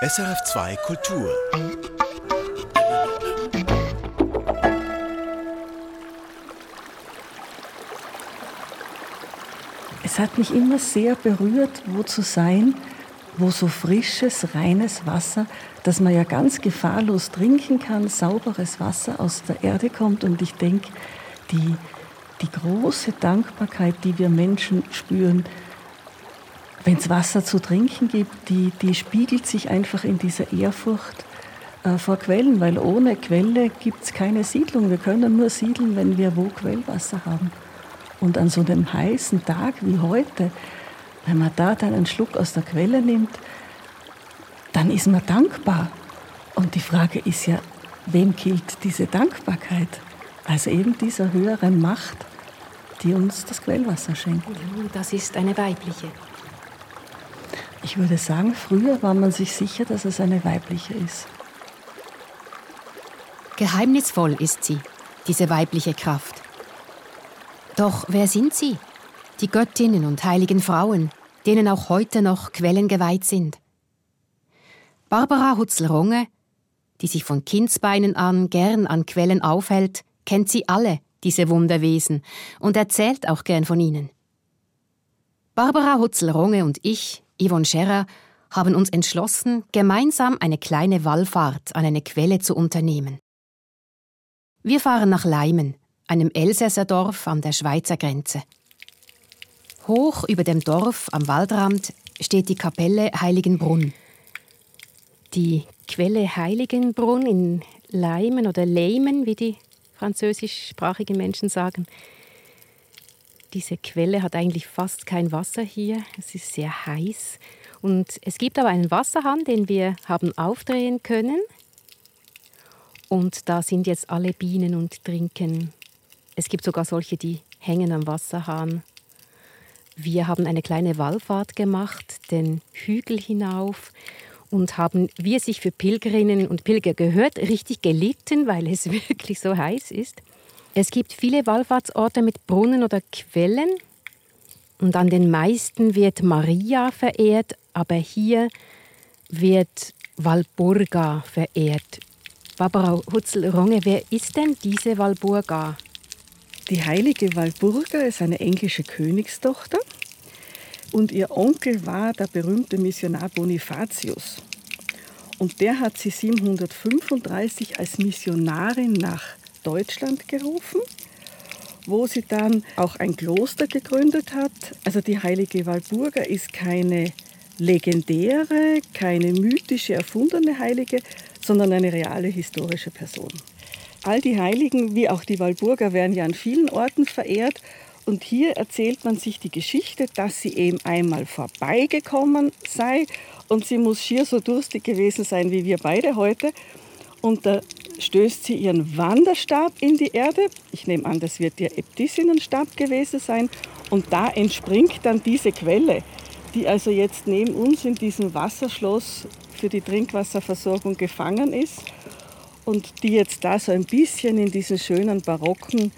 SRF2 Kultur. Es hat mich immer sehr berührt, wo zu sein, wo so frisches, reines Wasser, das man ja ganz gefahrlos trinken kann, sauberes Wasser aus der Erde kommt. Und ich denke, die, die große Dankbarkeit, die wir Menschen spüren, wenn es Wasser zu trinken gibt, die, die spiegelt sich einfach in dieser Ehrfurcht äh, vor Quellen, weil ohne Quelle gibt es keine Siedlung. Wir können nur siedeln, wenn wir wo Quellwasser haben. Und an so einem heißen Tag wie heute, wenn man da dann einen Schluck aus der Quelle nimmt, dann ist man dankbar. Und die Frage ist ja, wem gilt diese Dankbarkeit? Also eben dieser höheren Macht, die uns das Quellwasser schenkt. Das ist eine weibliche. Ich würde sagen, früher war man sich sicher, dass es eine weibliche ist. Geheimnisvoll ist sie, diese weibliche Kraft. Doch wer sind sie? Die Göttinnen und heiligen Frauen, denen auch heute noch Quellen geweiht sind. Barbara Hutzel-Runge, die sich von Kindsbeinen an gern an Quellen aufhält, kennt sie alle, diese Wunderwesen, und erzählt auch gern von ihnen. Barbara Hutzel-Runge und ich, Yvonne Scherer, haben uns entschlossen, gemeinsam eine kleine Wallfahrt an eine Quelle zu unternehmen. Wir fahren nach Leimen, einem Elsässer Dorf an der Schweizer Grenze. Hoch über dem Dorf am Waldrand steht die Kapelle Heiligenbrunn. Die Quelle Heiligenbrunn in Leimen oder Leimen, wie die französischsprachigen Menschen sagen. Diese Quelle hat eigentlich fast kein Wasser hier. Es ist sehr heiß. Und es gibt aber einen Wasserhahn, den wir haben aufdrehen können. Und da sind jetzt alle Bienen und trinken es gibt sogar solche, die hängen am Wasserhahn. Wir haben eine kleine Wallfahrt gemacht, den Hügel hinauf und haben, wie es sich für Pilgerinnen und Pilger gehört, richtig gelitten, weil es wirklich so heiß ist. Es gibt viele Wallfahrtsorte mit Brunnen oder Quellen und an den meisten wird Maria verehrt, aber hier wird Walburga verehrt. Barbara Hutzel-Ronge, wer ist denn diese Walburga? Die heilige Walburga ist eine englische Königstochter und ihr Onkel war der berühmte Missionar Bonifatius. Und der hat sie 735 als Missionarin nach Deutschland gerufen, wo sie dann auch ein Kloster gegründet hat. Also die heilige Walburga ist keine legendäre, keine mythische, erfundene Heilige, sondern eine reale historische Person. All die Heiligen, wie auch die Walburger, werden ja an vielen Orten verehrt. Und hier erzählt man sich die Geschichte, dass sie eben einmal vorbeigekommen sei. Und sie muss schier so durstig gewesen sein wie wir beide heute. Und da stößt sie ihren Wanderstab in die Erde. Ich nehme an, das wird ihr Äbtissinnenstab gewesen sein. Und da entspringt dann diese Quelle, die also jetzt neben uns in diesem Wasserschloss für die Trinkwasserversorgung gefangen ist und die jetzt da so ein bisschen in diesen schönen barocken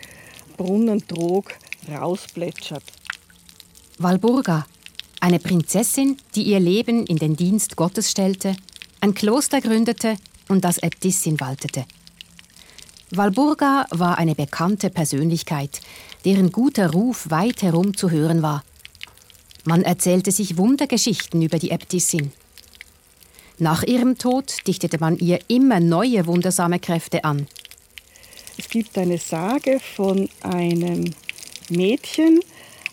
Brunnentrog rausplätschert. Walburga, eine Prinzessin, die ihr Leben in den Dienst Gottes stellte, ein Kloster gründete und das Äbtissin waltete. Walburga war eine bekannte Persönlichkeit, deren guter Ruf weit herum zu hören war. Man erzählte sich Wundergeschichten über die Äbtissin. Nach ihrem Tod dichtete man ihr immer neue wundersame Kräfte an. Es gibt eine Sage von einem Mädchen,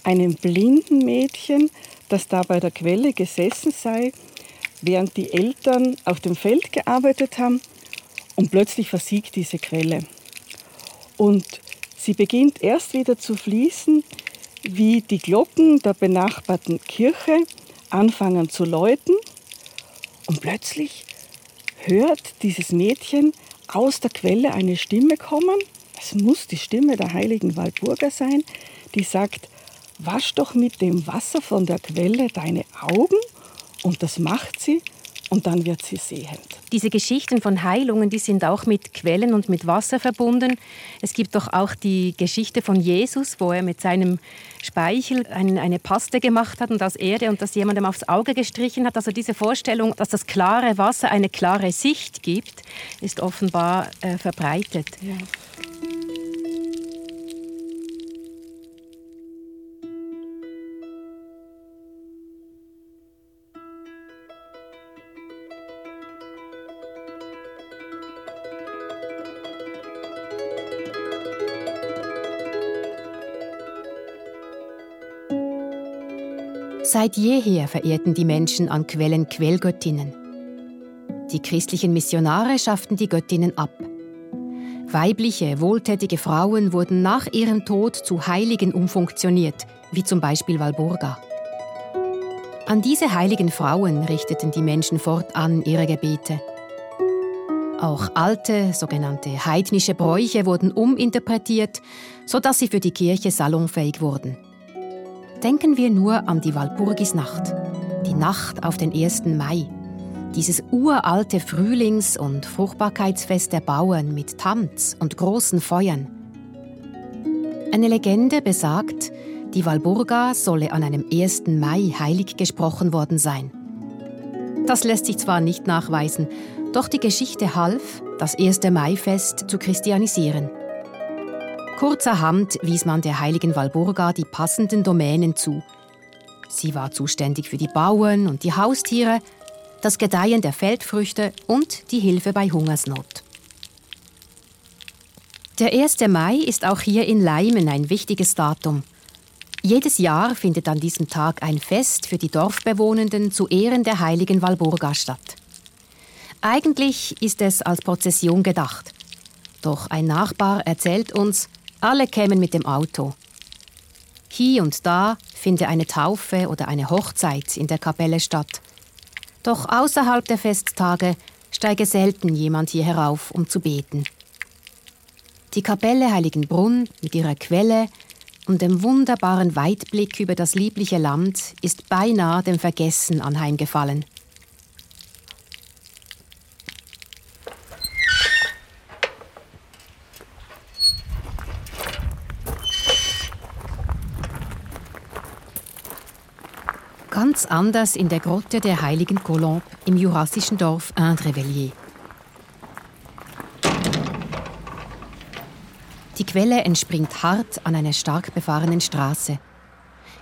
einem blinden Mädchen, das da bei der Quelle gesessen sei, während die Eltern auf dem Feld gearbeitet haben und plötzlich versiegt diese Quelle. Und sie beginnt erst wieder zu fließen, wie die Glocken der benachbarten Kirche anfangen zu läuten und plötzlich hört dieses Mädchen aus der Quelle eine Stimme kommen. Es muss die Stimme der heiligen Walburga sein, die sagt, wasch doch mit dem Wasser von der Quelle deine Augen. Und das macht sie. und dann wird sie sehend. Diese Geschichten von Heilungen, die sind auch mit Quellen und mit Wasser verbunden. Es gibt doch auch die Geschichte von Jesus, wo er mit seinem Speichel eine Paste gemacht hat und aus Erde und das jemandem aufs Auge gestrichen hat. Also diese Vorstellung, dass das klare Wasser eine klare Sicht gibt, ist offenbar äh, verbreitet. Ja. Seit jeher verehrten die Menschen an Quellen Quellgöttinnen. Die christlichen Missionare schafften die Göttinnen ab. Weibliche, wohltätige Frauen wurden nach ihrem Tod zu Heiligen umfunktioniert, wie zum Beispiel Walburga. An diese heiligen Frauen richteten die Menschen fortan ihre Gebete. Auch alte, sogenannte heidnische Bräuche wurden uminterpretiert, sodass sie für die Kirche salonfähig wurden. Denken wir nur an die Walpurgisnacht, die Nacht auf den 1. Mai. Dieses uralte Frühlings- und Fruchtbarkeitsfest der Bauern mit Tanz und großen Feuern. Eine Legende besagt, die Walburga solle an einem 1. Mai heilig gesprochen worden sein. Das lässt sich zwar nicht nachweisen, doch die Geschichte half, das 1. Mai-Fest zu christianisieren. Kurzerhand wies man der heiligen Walburga die passenden Domänen zu. Sie war zuständig für die Bauern und die Haustiere, das Gedeihen der Feldfrüchte und die Hilfe bei Hungersnot. Der 1. Mai ist auch hier in Leimen ein wichtiges Datum. Jedes Jahr findet an diesem Tag ein Fest für die Dorfbewohnenden zu Ehren der heiligen Walburga statt. Eigentlich ist es als Prozession gedacht. Doch ein Nachbar erzählt uns, alle kämen mit dem Auto. Hier und da finde eine Taufe oder eine Hochzeit in der Kapelle statt. Doch außerhalb der Festtage steige selten jemand hier herauf, um zu beten. Die Kapelle Heiligenbrunn mit ihrer Quelle und dem wunderbaren Weitblick über das liebliche Land ist beinahe dem Vergessen anheimgefallen. Ganz anders in der Grotte der heiligen Colombe im jurassischen Dorf Indrevellier. Die Quelle entspringt hart an einer stark befahrenen Straße.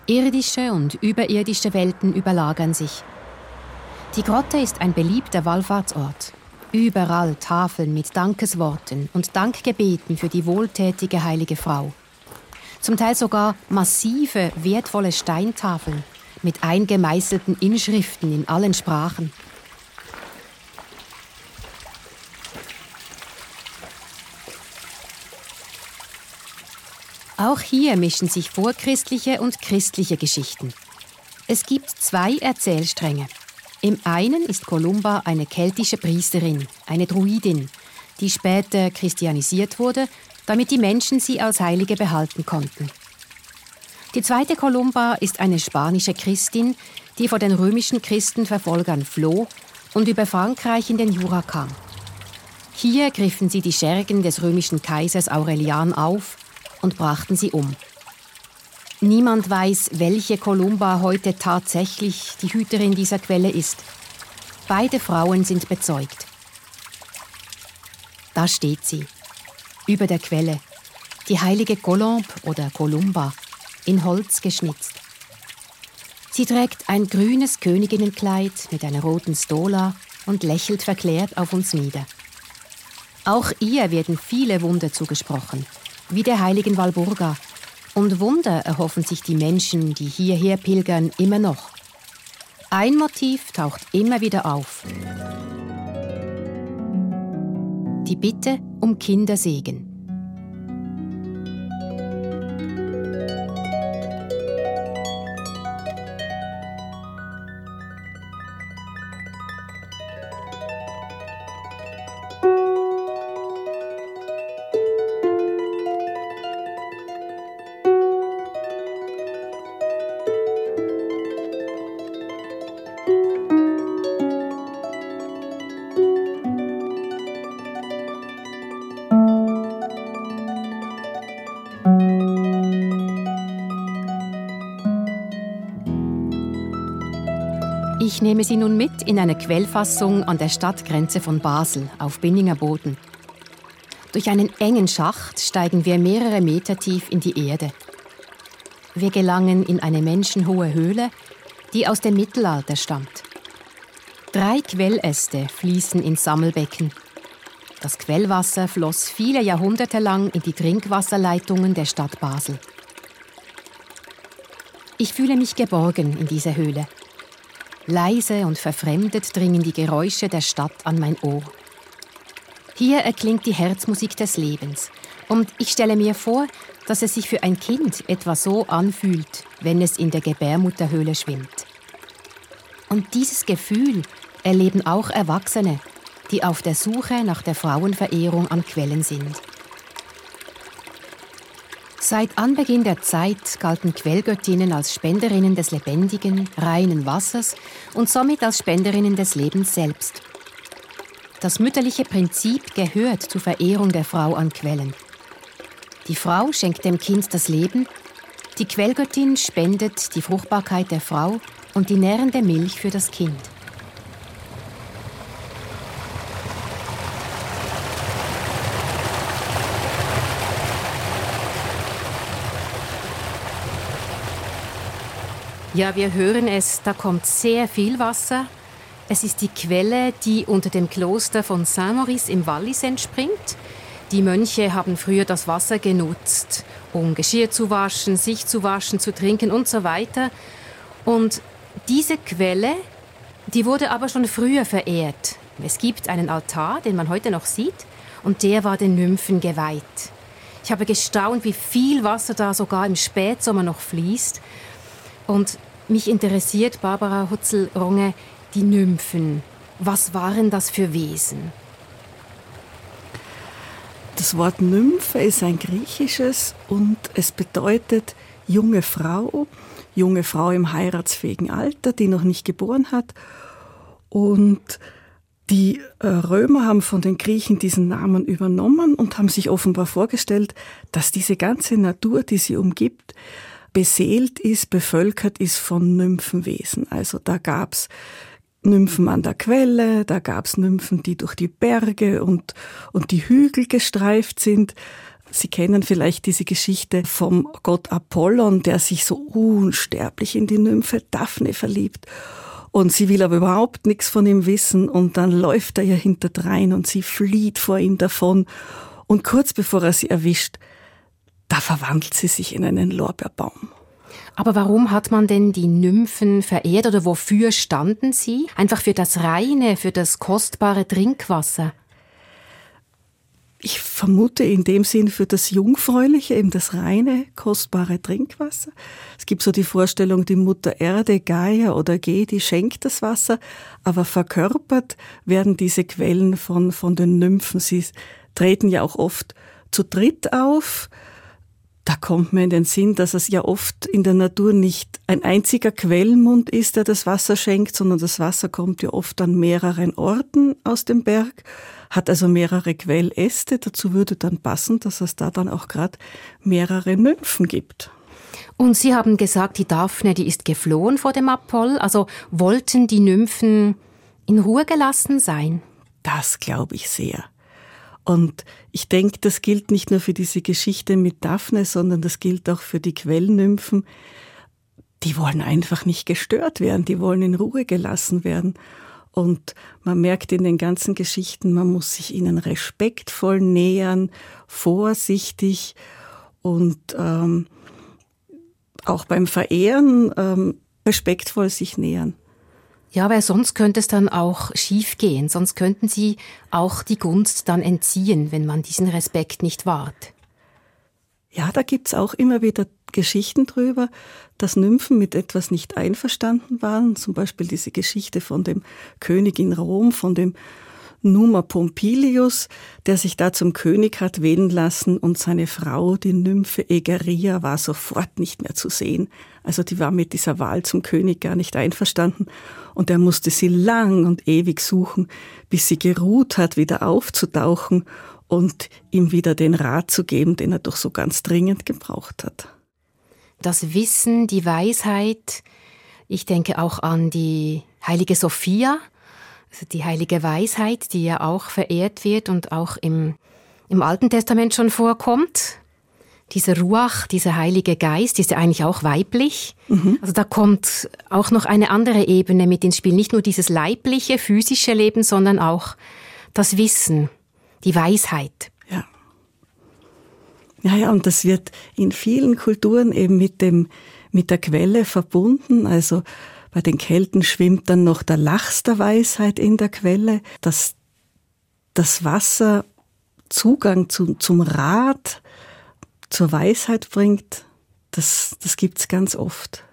Irdische und überirdische Welten überlagern sich. Die Grotte ist ein beliebter Wallfahrtsort. Überall Tafeln mit Dankesworten und Dankgebeten für die wohltätige heilige Frau. Zum Teil sogar massive, wertvolle Steintafeln mit eingemeißelten Inschriften in allen Sprachen. Auch hier mischen sich vorchristliche und christliche Geschichten. Es gibt zwei Erzählstränge. Im einen ist Kolumba eine keltische Priesterin, eine Druidin, die später christianisiert wurde, damit die Menschen sie als Heilige behalten konnten. Die zweite Columba ist eine spanische Christin, die vor den römischen Christenverfolgern floh und über Frankreich in den Jura kam. Hier griffen sie die Schergen des römischen Kaisers Aurelian auf und brachten sie um. Niemand weiß, welche Columba heute tatsächlich die Hüterin dieser Quelle ist. Beide Frauen sind bezeugt. Da steht sie, über der Quelle, die heilige Colombe oder Columba, in Holz geschnitzt. Sie trägt ein grünes Königinnenkleid mit einer roten Stola und lächelt verklärt auf uns nieder. Auch ihr werden viele Wunder zugesprochen, wie der heiligen Walburga. Und Wunder erhoffen sich die Menschen, die hierher pilgern, immer noch. Ein Motiv taucht immer wieder auf. Die Bitte um Kindersegen. Ich nehme Sie nun mit in eine Quellfassung an der Stadtgrenze von Basel auf Binninger Boden. Durch einen engen Schacht steigen wir mehrere Meter tief in die Erde. Wir gelangen in eine menschenhohe Höhle, die aus dem Mittelalter stammt. Drei Quelläste fließen ins Sammelbecken. Das Quellwasser floss viele Jahrhunderte lang in die Trinkwasserleitungen der Stadt Basel. Ich fühle mich geborgen in dieser Höhle. Leise und verfremdet dringen die Geräusche der Stadt an mein Ohr. Hier erklingt die Herzmusik des Lebens. Und ich stelle mir vor, dass es sich für ein Kind etwa so anfühlt, wenn es in der Gebärmutterhöhle schwimmt. Und dieses Gefühl erleben auch Erwachsene, die auf der Suche nach der Frauenverehrung an Quellen sind. Seit Anbeginn der Zeit galten Quellgöttinnen als Spenderinnen des lebendigen, reinen Wassers und somit als Spenderinnen des Lebens selbst. Das mütterliche Prinzip gehört zur Verehrung der Frau an Quellen. Die Frau schenkt dem Kind das Leben, die Quellgöttin spendet die Fruchtbarkeit der Frau und die nährende Milch für das Kind. Ja, wir hören es, da kommt sehr viel Wasser. Es ist die Quelle, die unter dem Kloster von Saint-Maurice im Wallis entspringt. Die Mönche haben früher das Wasser genutzt, um Geschirr zu waschen, sich zu waschen, zu trinken und so weiter. Und diese Quelle, die wurde aber schon früher verehrt. Es gibt einen Altar, den man heute noch sieht, und der war den Nymphen geweiht. Ich habe gestaunt, wie viel Wasser da sogar im Spätsommer noch fließt. Und mich interessiert, Barbara Hutzel-Ronge, die Nymphen. Was waren das für Wesen? Das Wort Nymphe ist ein griechisches und es bedeutet junge Frau, junge Frau im heiratsfähigen Alter, die noch nicht geboren hat. Und die äh, Römer haben von den Griechen diesen Namen übernommen und haben sich offenbar vorgestellt, dass diese ganze Natur, die sie umgibt, beseelt ist, bevölkert ist von Nymphenwesen. Also da gab's Nymphen an der Quelle, da gab's Nymphen, die durch die Berge und, und die Hügel gestreift sind. Sie kennen vielleicht diese Geschichte vom Gott Apollon, der sich so unsterblich in die Nymphe Daphne verliebt. Und sie will aber überhaupt nichts von ihm wissen und dann läuft er ihr hinterdrein und sie flieht vor ihm davon. Und kurz bevor er sie erwischt, da verwandelt sie sich in einen Lorbeerbaum. Aber warum hat man denn die Nymphen verehrt oder wofür standen sie? Einfach für das reine, für das kostbare Trinkwasser? Ich vermute in dem Sinn für das Jungfräuliche, eben das reine, kostbare Trinkwasser. Es gibt so die Vorstellung, die Mutter Erde, Gaia oder Ge, die schenkt das Wasser, aber verkörpert werden diese Quellen von, von den Nymphen. Sie treten ja auch oft zu dritt auf, da kommt mir in den Sinn, dass es ja oft in der Natur nicht ein einziger Quellmund ist, der das Wasser schenkt, sondern das Wasser kommt ja oft an mehreren Orten aus dem Berg, hat also mehrere Quelläste. Dazu würde dann passen, dass es da dann auch gerade mehrere Nymphen gibt. Und Sie haben gesagt, die Daphne, die ist geflohen vor dem Apoll. Also wollten die Nymphen in Ruhe gelassen sein? Das glaube ich sehr. Und ich denke, das gilt nicht nur für diese Geschichte mit Daphne, sondern das gilt auch für die Quellnymphen. Die wollen einfach nicht gestört werden, die wollen in Ruhe gelassen werden. Und man merkt in den ganzen Geschichten, man muss sich ihnen respektvoll nähern, vorsichtig und ähm, auch beim Verehren ähm, respektvoll sich nähern. Ja, weil sonst könnte es dann auch schiefgehen. Sonst könnten sie auch die Gunst dann entziehen, wenn man diesen Respekt nicht wahrt. Ja, da gibt's auch immer wieder Geschichten drüber, dass Nymphen mit etwas nicht einverstanden waren. Zum Beispiel diese Geschichte von dem König in Rom, von dem Numa Pompilius, der sich da zum König hat wählen lassen und seine Frau, die Nymphe Egeria, war sofort nicht mehr zu sehen. Also die war mit dieser Wahl zum König gar nicht einverstanden und er musste sie lang und ewig suchen, bis sie geruht hat, wieder aufzutauchen und ihm wieder den Rat zu geben, den er doch so ganz dringend gebraucht hat. Das Wissen, die Weisheit, ich denke auch an die Heilige Sophia, also die heilige Weisheit, die ja auch verehrt wird und auch im, im Alten Testament schon vorkommt. Dieser Ruach, dieser Heilige Geist, ist ja eigentlich auch weiblich. Mhm. Also da kommt auch noch eine andere Ebene mit ins Spiel. Nicht nur dieses leibliche, physische Leben, sondern auch das Wissen, die Weisheit. Ja. Ja, ja, und das wird in vielen Kulturen eben mit dem, mit der Quelle verbunden. Also bei den Kelten schwimmt dann noch der Lachs der Weisheit in der Quelle, dass das Wasser Zugang zu, zum Rat, zur Weisheit bringt. Das, das gibt's ganz oft.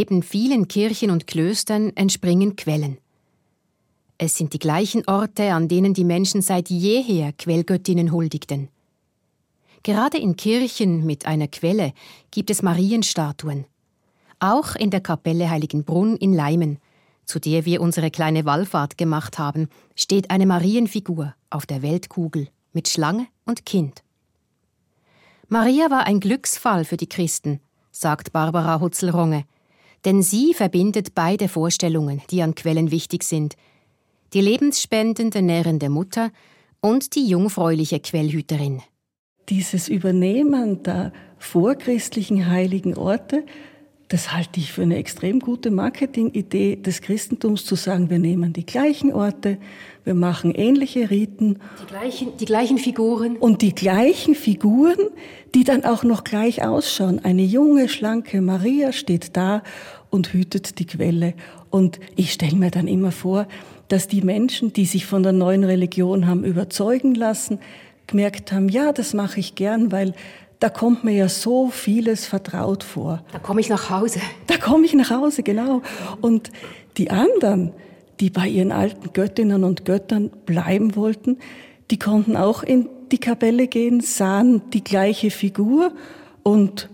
Neben vielen Kirchen und Klöstern entspringen Quellen. Es sind die gleichen Orte, an denen die Menschen seit jeher Quellgöttinnen huldigten. Gerade in Kirchen mit einer Quelle gibt es Marienstatuen. Auch in der Kapelle Heiligenbrunn in Leimen, zu der wir unsere kleine Wallfahrt gemacht haben, steht eine Marienfigur auf der Weltkugel mit Schlange und Kind. Maria war ein Glücksfall für die Christen, sagt Barbara Hutzelronge, denn sie verbindet beide Vorstellungen, die an Quellen wichtig sind, die lebensspendende, nährende Mutter und die jungfräuliche Quellhüterin. Dieses Übernehmen der vorchristlichen heiligen Orte das halte ich für eine extrem gute Marketingidee des Christentums, zu sagen, wir nehmen die gleichen Orte, wir machen ähnliche Riten. Die gleichen, die gleichen Figuren. Und die gleichen Figuren, die dann auch noch gleich ausschauen. Eine junge, schlanke Maria steht da und hütet die Quelle. Und ich stelle mir dann immer vor, dass die Menschen, die sich von der neuen Religion haben überzeugen lassen, gemerkt haben, ja, das mache ich gern, weil da kommt mir ja so vieles vertraut vor. Da komme ich nach Hause. Da komme ich nach Hause, genau. Und die anderen, die bei ihren alten Göttinnen und Göttern bleiben wollten, die konnten auch in die Kapelle gehen, sahen die gleiche Figur und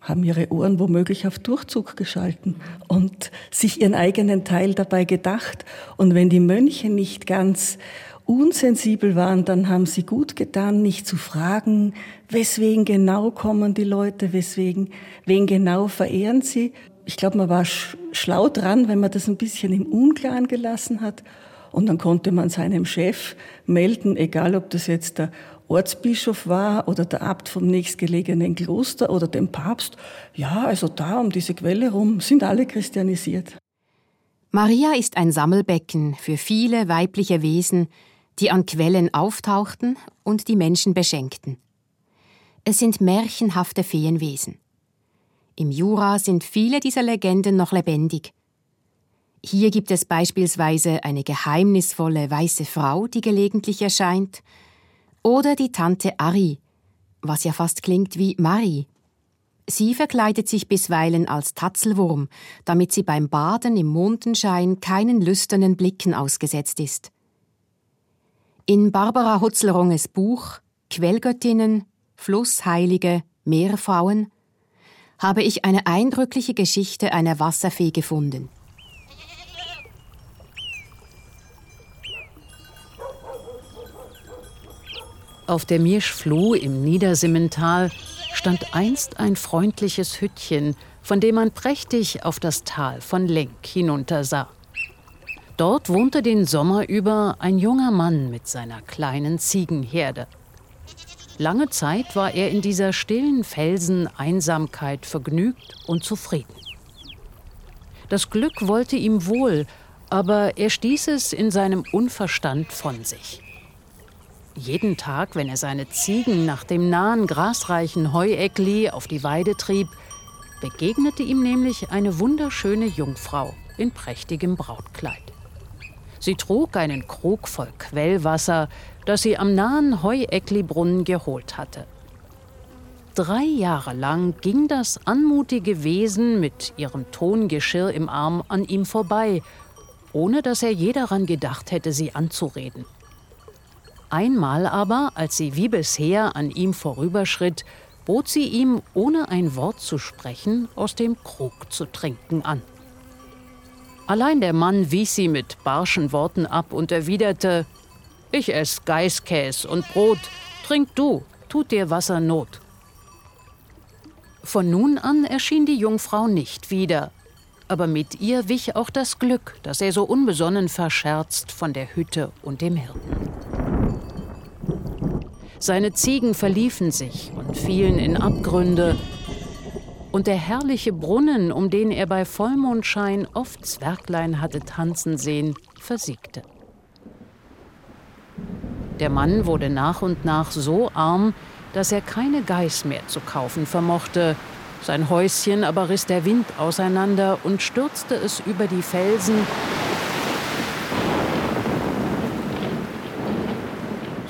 haben ihre Ohren womöglich auf Durchzug geschalten und sich ihren eigenen Teil dabei gedacht. Und wenn die Mönche nicht ganz unsensibel waren, dann haben sie gut getan, nicht zu fragen, weswegen genau kommen die Leute, weswegen, wen genau verehren sie. Ich glaube, man war schlau dran, wenn man das ein bisschen im Unklaren gelassen hat. Und dann konnte man seinem Chef melden, egal ob das jetzt der Ortsbischof war oder der Abt vom nächstgelegenen Kloster oder dem Papst. Ja, also da um diese Quelle rum sind alle christianisiert. Maria ist ein Sammelbecken für viele weibliche Wesen, die an Quellen auftauchten und die Menschen beschenkten. Es sind märchenhafte Feenwesen. Im Jura sind viele dieser Legenden noch lebendig. Hier gibt es beispielsweise eine geheimnisvolle weiße Frau, die gelegentlich erscheint, oder die Tante Ari, was ja fast klingt wie Marie. Sie verkleidet sich bisweilen als Tatzelwurm, damit sie beim Baden im Mondenschein keinen lüsternen Blicken ausgesetzt ist. In Barbara Hutzleronges Buch Quellgöttinnen, Flussheilige, Meerfrauen habe ich eine eindrückliche Geschichte einer Wasserfee gefunden. Auf der Mirschfluh im Niedersimmental stand einst ein freundliches Hüttchen, von dem man prächtig auf das Tal von Lenk hinuntersah. Dort wohnte den Sommer über ein junger Mann mit seiner kleinen Ziegenherde. Lange Zeit war er in dieser stillen Felseneinsamkeit vergnügt und zufrieden. Das Glück wollte ihm wohl, aber er stieß es in seinem Unverstand von sich. Jeden Tag, wenn er seine Ziegen nach dem nahen grasreichen Heueckli auf die Weide trieb, begegnete ihm nämlich eine wunderschöne Jungfrau in prächtigem Brautkleid. Sie trug einen Krug voll Quellwasser, das sie am nahen Heueckli-Brunnen geholt hatte. Drei Jahre lang ging das anmutige Wesen mit ihrem Tongeschirr im Arm an ihm vorbei, ohne dass er je daran gedacht hätte, sie anzureden. Einmal aber, als sie wie bisher an ihm vorüberschritt, bot sie ihm, ohne ein Wort zu sprechen, aus dem Krug zu trinken an. Allein der Mann wies sie mit barschen Worten ab und erwiderte Ich ess Geißkäs und Brot, trink du, tut dir Wasser Not. Von nun an erschien die Jungfrau nicht wieder, aber mit ihr wich auch das Glück, das er so unbesonnen verscherzt von der Hütte und dem Hirten. Seine Ziegen verliefen sich und fielen in Abgründe, und der herrliche Brunnen, um den er bei Vollmondschein oft Zwerglein hatte tanzen sehen, versiegte. Der Mann wurde nach und nach so arm, dass er keine Geiß mehr zu kaufen vermochte. Sein Häuschen aber riss der Wind auseinander und stürzte es über die Felsen,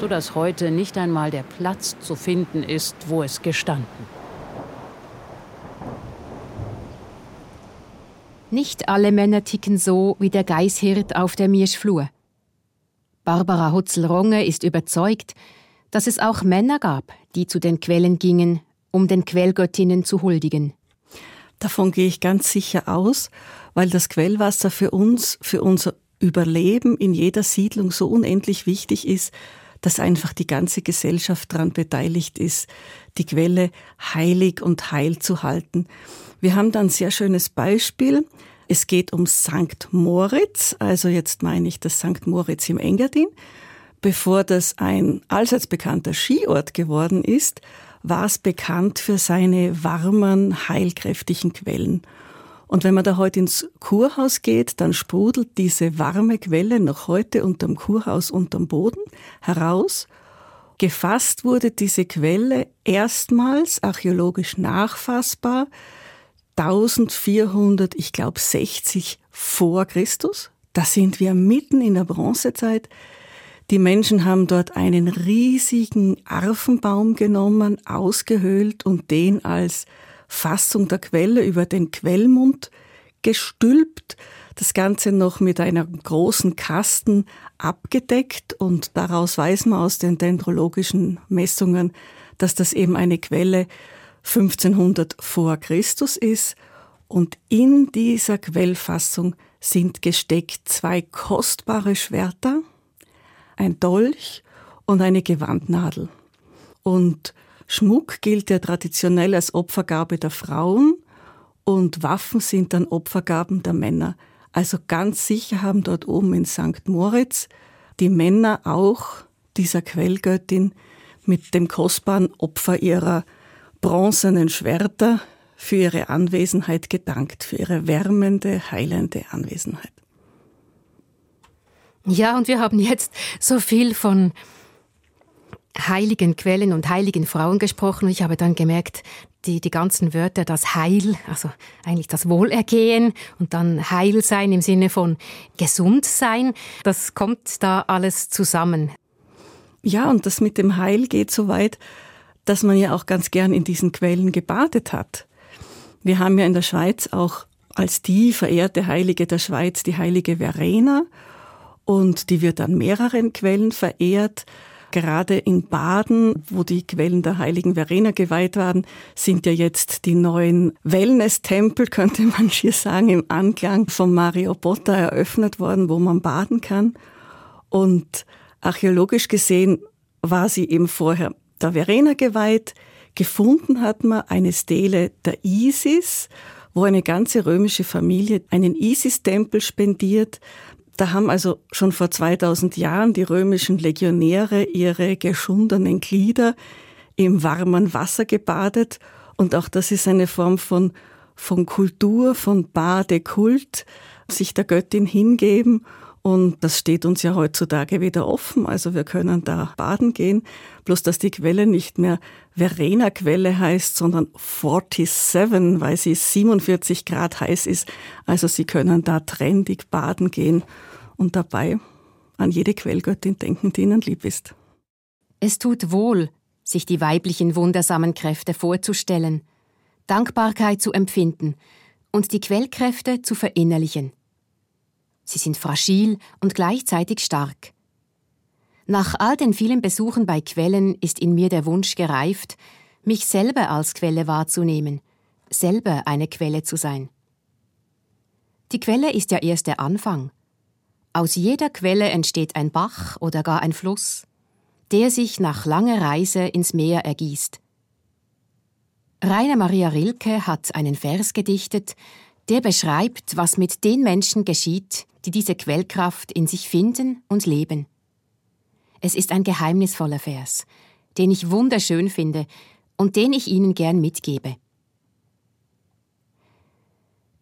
so dass heute nicht einmal der Platz zu finden ist, wo es gestanden. Nicht alle Männer ticken so wie der Geißhirt auf der Mierschflur. Barbara Hutzel-Ronge ist überzeugt, dass es auch Männer gab, die zu den Quellen gingen, um den Quellgöttinnen zu huldigen. Davon gehe ich ganz sicher aus, weil das Quellwasser für uns, für unser Überleben in jeder Siedlung so unendlich wichtig ist, dass einfach die ganze Gesellschaft daran beteiligt ist, die Quelle heilig und heil zu halten. Wir haben da ein sehr schönes Beispiel. Es geht um St. Moritz, also jetzt meine ich das St. Moritz im Engadin. Bevor das ein allseits bekannter Skiort geworden ist, war es bekannt für seine warmen, heilkräftigen Quellen. Und wenn man da heute ins Kurhaus geht, dann sprudelt diese warme Quelle noch heute unterm Kurhaus unterm Boden heraus. Gefasst wurde diese Quelle erstmals archäologisch nachfassbar 1400, ich glaube 60 vor Christus. Da sind wir mitten in der Bronzezeit. Die Menschen haben dort einen riesigen Arfenbaum genommen, ausgehöhlt und den als Fassung der Quelle über den Quellmund gestülpt, das Ganze noch mit einer großen Kasten abgedeckt und daraus weiß man aus den dendrologischen Messungen, dass das eben eine Quelle 1500 vor Christus ist und in dieser Quellfassung sind gesteckt zwei kostbare Schwerter, ein Dolch und eine Gewandnadel. Und Schmuck gilt ja traditionell als Opfergabe der Frauen und Waffen sind dann Opfergaben der Männer. Also ganz sicher haben dort oben in St. Moritz die Männer auch dieser Quellgöttin mit dem kostbaren Opfer ihrer bronzenen Schwerter für ihre Anwesenheit gedankt, für ihre wärmende, heilende Anwesenheit. Ja, und wir haben jetzt so viel von heiligen Quellen und heiligen Frauen gesprochen. Ich habe dann gemerkt, die, die ganzen Wörter, das Heil, also eigentlich das Wohlergehen und dann Heil sein im Sinne von gesund sein, das kommt da alles zusammen. Ja, und das mit dem Heil geht so weit, dass man ja auch ganz gern in diesen Quellen gebadet hat. Wir haben ja in der Schweiz auch als die verehrte Heilige der Schweiz die heilige Verena und die wird an mehreren Quellen verehrt. Gerade in Baden, wo die Quellen der heiligen Verena geweiht waren, sind ja jetzt die neuen Wellness-Tempel, könnte man hier sagen, im Anklang von Mario Botta eröffnet worden, wo man baden kann. Und archäologisch gesehen war sie eben vorher der Verena geweiht. Gefunden hat man eine Stele der Isis, wo eine ganze römische Familie einen Isis-Tempel spendiert. Da haben also schon vor 2000 Jahren die römischen Legionäre ihre geschundenen Glieder im warmen Wasser gebadet. Und auch das ist eine Form von, von Kultur, von Badekult, sich der Göttin hingeben und das steht uns ja heutzutage wieder offen. Also wir können da baden gehen. Bloß, dass die Quelle nicht mehr Verena-Quelle heißt, sondern 47, weil sie 47 Grad heiß ist. Also Sie können da trendig baden gehen. und dabei an jede Quellgöttin denken, die ihnen lieb ist. Es tut wohl, sich die weiblichen wundersamen Kräfte vorzustellen, Dankbarkeit zu empfinden und die Quellkräfte zu verinnerlichen. Sie sind fragil und gleichzeitig stark. Nach all den vielen Besuchen bei Quellen ist in mir der Wunsch gereift, mich selber als Quelle wahrzunehmen, selber eine Quelle zu sein. Die Quelle ist ja erst der Anfang. Aus jeder Quelle entsteht ein Bach oder gar ein Fluss, der sich nach langer Reise ins Meer ergießt. Rainer Maria Rilke hat einen Vers gedichtet, der beschreibt, was mit den Menschen geschieht, die diese Quellkraft in sich finden und leben. Es ist ein geheimnisvoller Vers, den ich wunderschön finde und den ich Ihnen gern mitgebe.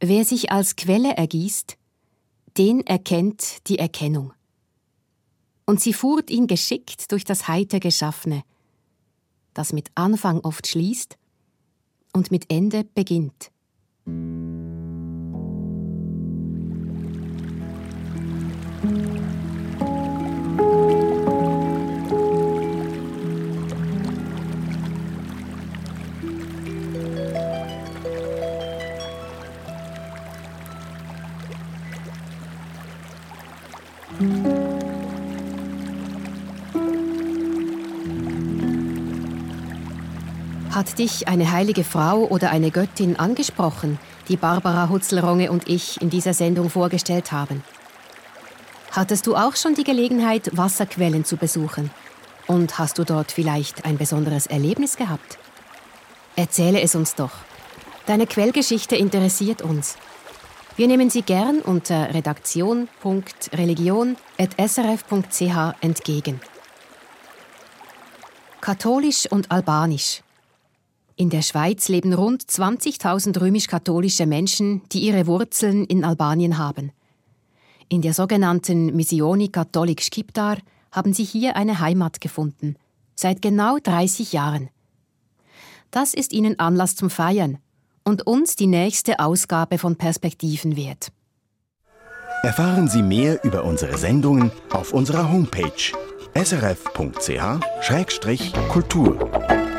Wer sich als Quelle ergießt, den erkennt die Erkennung. Und sie fuhrt ihn geschickt durch das heiter Geschaffene, das mit Anfang oft schließt und mit Ende beginnt. Hat dich eine heilige Frau oder eine Göttin angesprochen, die Barbara Hutzelronge und ich in dieser Sendung vorgestellt haben? Hattest du auch schon die Gelegenheit, Wasserquellen zu besuchen? Und hast du dort vielleicht ein besonderes Erlebnis gehabt? Erzähle es uns doch. Deine Quellgeschichte interessiert uns. Wir nehmen sie gern unter redaktion.religion.srf.ch entgegen. Katholisch und Albanisch. In der Schweiz leben rund 20.000 römisch-katholische Menschen, die ihre Wurzeln in Albanien haben. In der sogenannten Missioni Katholik Skiptar haben sie hier eine Heimat gefunden, seit genau 30 Jahren. Das ist ihnen Anlass zum Feiern und uns die nächste Ausgabe von Perspektiven wert. Erfahren Sie mehr über unsere Sendungen auf unserer Homepage srf.ch-kultur.